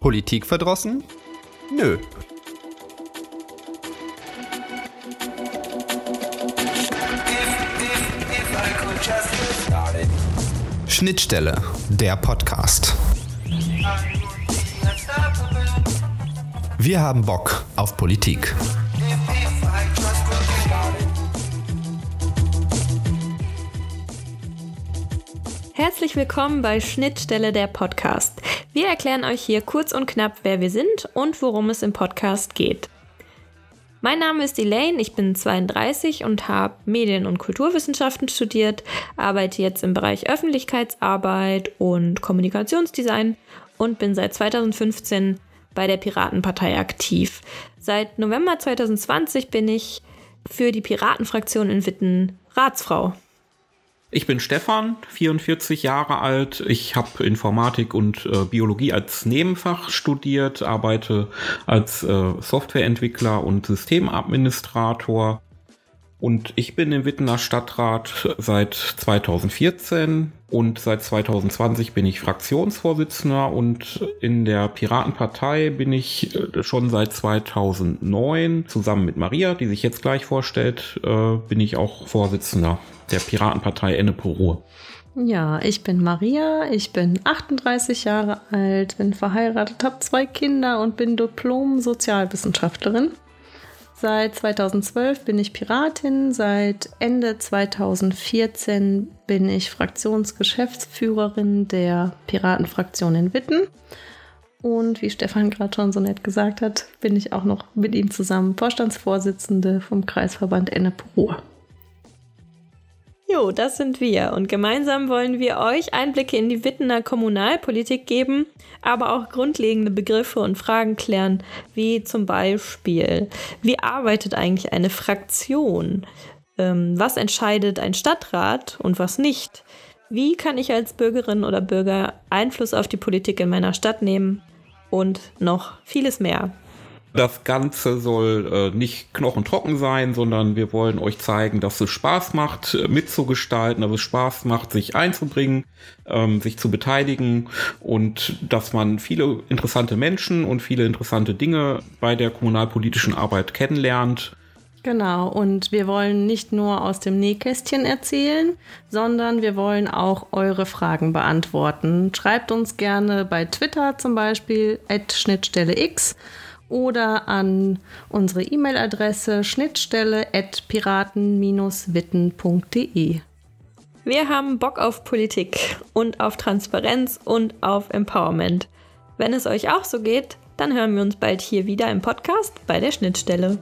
Politik verdrossen? Nö. Schnittstelle, der Podcast. Wir haben Bock auf Politik. Herzlich willkommen bei Schnittstelle der Podcast. Wir erklären euch hier kurz und knapp, wer wir sind und worum es im Podcast geht. Mein Name ist Elaine, ich bin 32 und habe Medien- und Kulturwissenschaften studiert, arbeite jetzt im Bereich Öffentlichkeitsarbeit und Kommunikationsdesign und bin seit 2015 bei der Piratenpartei aktiv. Seit November 2020 bin ich für die Piratenfraktion in Witten Ratsfrau. Ich bin Stefan, 44 Jahre alt. Ich habe Informatik und äh, Biologie als Nebenfach studiert, arbeite als äh, Softwareentwickler und Systemadministrator. Und ich bin im Wittener Stadtrat seit 2014 und seit 2020 bin ich Fraktionsvorsitzender und in der Piratenpartei bin ich äh, schon seit 2009 zusammen mit Maria, die sich jetzt gleich vorstellt, äh, bin ich auch Vorsitzender der Piratenpartei Ennepe Ja, ich bin Maria, ich bin 38 Jahre alt, bin verheiratet, habe zwei Kinder und bin Diplom-Sozialwissenschaftlerin. Seit 2012 bin ich Piratin, seit Ende 2014 bin ich Fraktionsgeschäftsführerin der Piratenfraktion in Witten. Und wie Stefan gerade schon so nett gesagt hat, bin ich auch noch mit ihm zusammen Vorstandsvorsitzende vom Kreisverband Ennepe-Ruhr. Jo, das sind wir und gemeinsam wollen wir euch Einblicke in die Wittener Kommunalpolitik geben, aber auch grundlegende Begriffe und Fragen klären, wie zum Beispiel, wie arbeitet eigentlich eine Fraktion? Ähm, was entscheidet ein Stadtrat und was nicht? Wie kann ich als Bürgerin oder Bürger Einfluss auf die Politik in meiner Stadt nehmen? Und noch vieles mehr. Das Ganze soll äh, nicht knochentrocken sein, sondern wir wollen euch zeigen, dass es Spaß macht, äh, mitzugestalten, dass es Spaß macht, sich einzubringen, ähm, sich zu beteiligen und dass man viele interessante Menschen und viele interessante Dinge bei der kommunalpolitischen Arbeit kennenlernt. Genau, und wir wollen nicht nur aus dem Nähkästchen erzählen, sondern wir wollen auch eure Fragen beantworten. Schreibt uns gerne bei Twitter zum Beispiel at Schnittstelle X oder an unsere E-Mail-Adresse schnittstelle.piraten-witten.de. Wir haben Bock auf Politik und auf Transparenz und auf Empowerment. Wenn es euch auch so geht, dann hören wir uns bald hier wieder im Podcast bei der Schnittstelle.